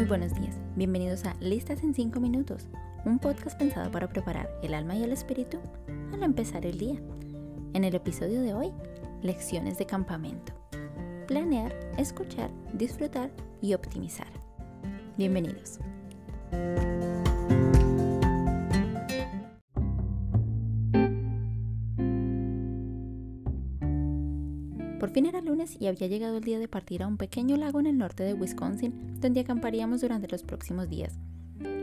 Muy buenos días, bienvenidos a Listas en 5 minutos, un podcast pensado para preparar el alma y el espíritu al empezar el día. En el episodio de hoy, lecciones de campamento. Planear, escuchar, disfrutar y optimizar. Bienvenidos. Por fin era lunes y había llegado el día de partir a un pequeño lago en el norte de Wisconsin, donde acamparíamos durante los próximos días.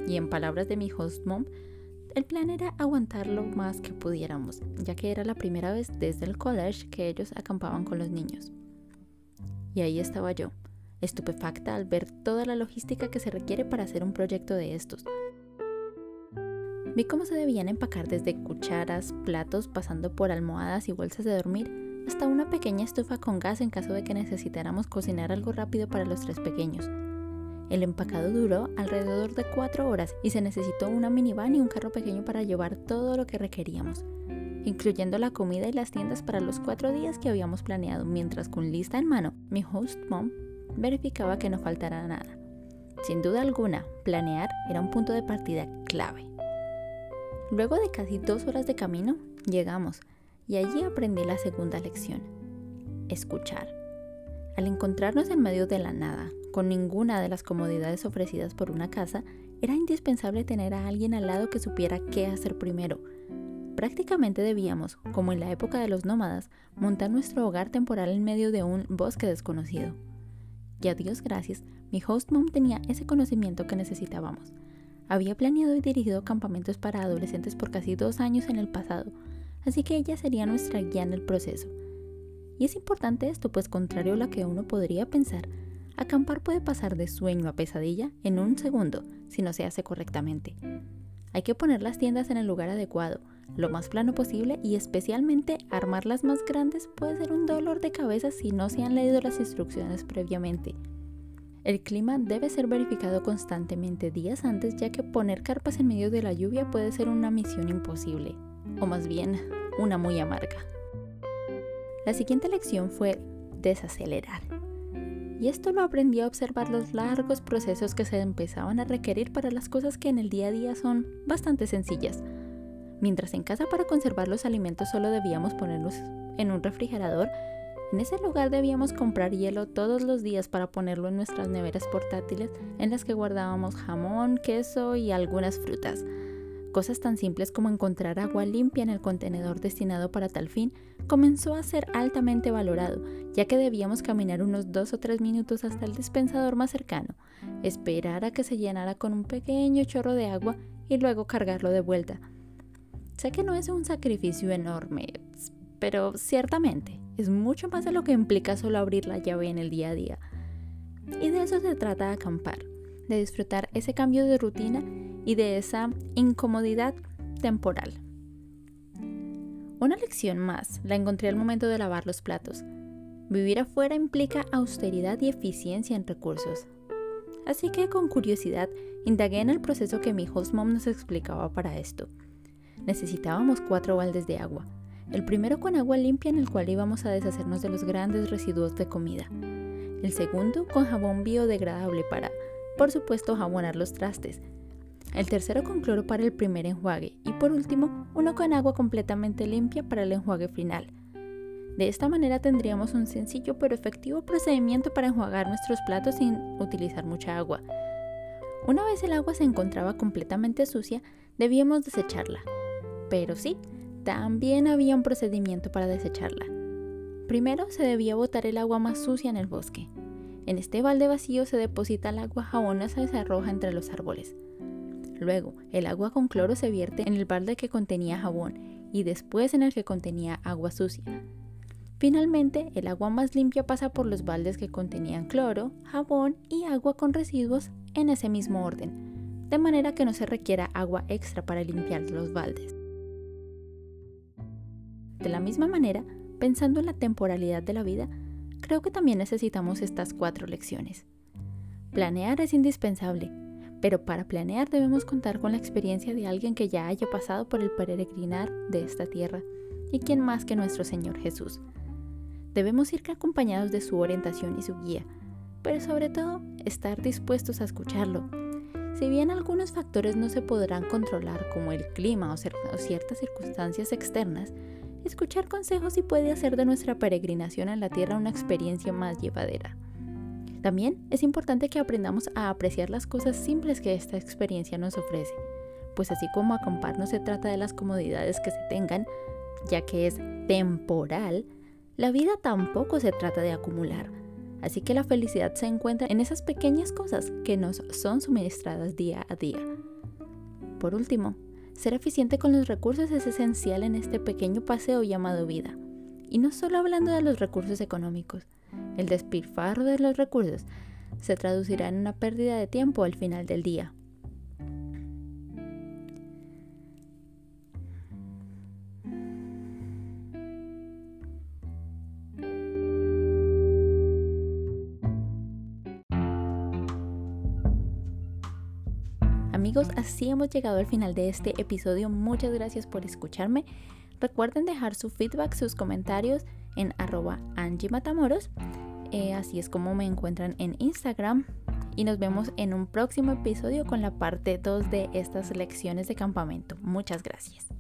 Y en palabras de mi host mom, el plan era aguantar lo más que pudiéramos, ya que era la primera vez desde el college que ellos acampaban con los niños. Y ahí estaba yo, estupefacta al ver toda la logística que se requiere para hacer un proyecto de estos. Vi cómo se debían empacar desde cucharas, platos, pasando por almohadas y bolsas de dormir, hasta una pequeña estufa con gas en caso de que necesitáramos cocinar algo rápido para los tres pequeños. El empacado duró alrededor de cuatro horas y se necesitó una minivan y un carro pequeño para llevar todo lo que requeríamos, incluyendo la comida y las tiendas para los cuatro días que habíamos planeado, mientras con lista en mano, mi host mom verificaba que no faltara nada. Sin duda alguna, planear era un punto de partida clave. Luego de casi dos horas de camino, llegamos, y allí aprendí la segunda lección, escuchar. Al encontrarnos en medio de la nada, con ninguna de las comodidades ofrecidas por una casa, era indispensable tener a alguien al lado que supiera qué hacer primero. Prácticamente debíamos, como en la época de los nómadas, montar nuestro hogar temporal en medio de un bosque desconocido. Y a Dios gracias, mi host mom tenía ese conocimiento que necesitábamos. Había planeado y dirigido campamentos para adolescentes por casi dos años en el pasado, así que ella sería nuestra guía en el proceso. Y es importante esto, pues contrario a lo que uno podría pensar, acampar puede pasar de sueño a pesadilla en un segundo si no se hace correctamente. Hay que poner las tiendas en el lugar adecuado, lo más plano posible y especialmente armarlas más grandes puede ser un dolor de cabeza si no se han leído las instrucciones previamente. El clima debe ser verificado constantemente días antes ya que poner carpas en medio de la lluvia puede ser una misión imposible o más bien una muy amarga. La siguiente lección fue desacelerar. Y esto lo aprendí a observar los largos procesos que se empezaban a requerir para las cosas que en el día a día son bastante sencillas. Mientras en casa para conservar los alimentos solo debíamos ponerlos en un refrigerador, en ese lugar debíamos comprar hielo todos los días para ponerlo en nuestras neveras portátiles en las que guardábamos jamón, queso y algunas frutas. Cosas tan simples como encontrar agua limpia en el contenedor destinado para tal fin comenzó a ser altamente valorado, ya que debíamos caminar unos dos o tres minutos hasta el dispensador más cercano, esperar a que se llenara con un pequeño chorro de agua y luego cargarlo de vuelta. Sé que no es un sacrificio enorme, pero ciertamente es mucho más de lo que implica solo abrir la llave en el día a día. Y de eso se trata acampar, de disfrutar ese cambio de rutina y de esa incomodidad temporal. Una lección más la encontré al momento de lavar los platos. Vivir afuera implica austeridad y eficiencia en recursos. Así que con curiosidad indagué en el proceso que mi host mom nos explicaba para esto. Necesitábamos cuatro baldes de agua. El primero con agua limpia en el cual íbamos a deshacernos de los grandes residuos de comida. El segundo con jabón biodegradable para, por supuesto, jabonar los trastes, el tercero con cloro para el primer enjuague y por último uno con agua completamente limpia para el enjuague final. De esta manera tendríamos un sencillo pero efectivo procedimiento para enjuagar nuestros platos sin utilizar mucha agua. Una vez el agua se encontraba completamente sucia, debíamos desecharla. Pero sí, también había un procedimiento para desecharla. Primero se debía botar el agua más sucia en el bosque. En este balde vacío se deposita el agua jabonosa y se arroja entre los árboles. Luego, el agua con cloro se vierte en el balde que contenía jabón y después en el que contenía agua sucia. Finalmente, el agua más limpia pasa por los baldes que contenían cloro, jabón y agua con residuos en ese mismo orden, de manera que no se requiera agua extra para limpiar los baldes. De la misma manera, pensando en la temporalidad de la vida, creo que también necesitamos estas cuatro lecciones. Planear es indispensable, pero para planear debemos contar con la experiencia de alguien que ya haya pasado por el peregrinar de esta tierra. ¿Y quién más que nuestro Señor Jesús? Debemos ir acompañados de su orientación y su guía, pero sobre todo estar dispuestos a escucharlo. Si bien algunos factores no se podrán controlar, como el clima o, ciertas circunstancias externas, escuchar consejos sí puede hacer de nuestra peregrinación en la Tierra una experiencia más llevadera. También es importante que aprendamos a apreciar las cosas simples que esta experiencia nos ofrece, pues así como acampar no se trata de las comodidades que se tengan, ya que es temporal, la vida tampoco se trata de acumular. Así que la felicidad se encuentra en esas pequeñas cosas que nos son suministradas día a día. Por último, ser eficiente con los recursos es esencial en este pequeño paseo llamado vida. Y no solo hablando de los recursos económicos, el despilfarro de los recursos se traducirá en una pérdida de tiempo al final del día. Amigos, así hemos llegado al final de este episodio. Muchas gracias por escucharme. Recuerden dejar su feedback, sus comentarios en arroba Angie Matamoros. Eh, así es como me encuentran en Instagram. Y nos vemos en un próximo episodio con la parte 2 de estas lecciones de campamento. Muchas gracias.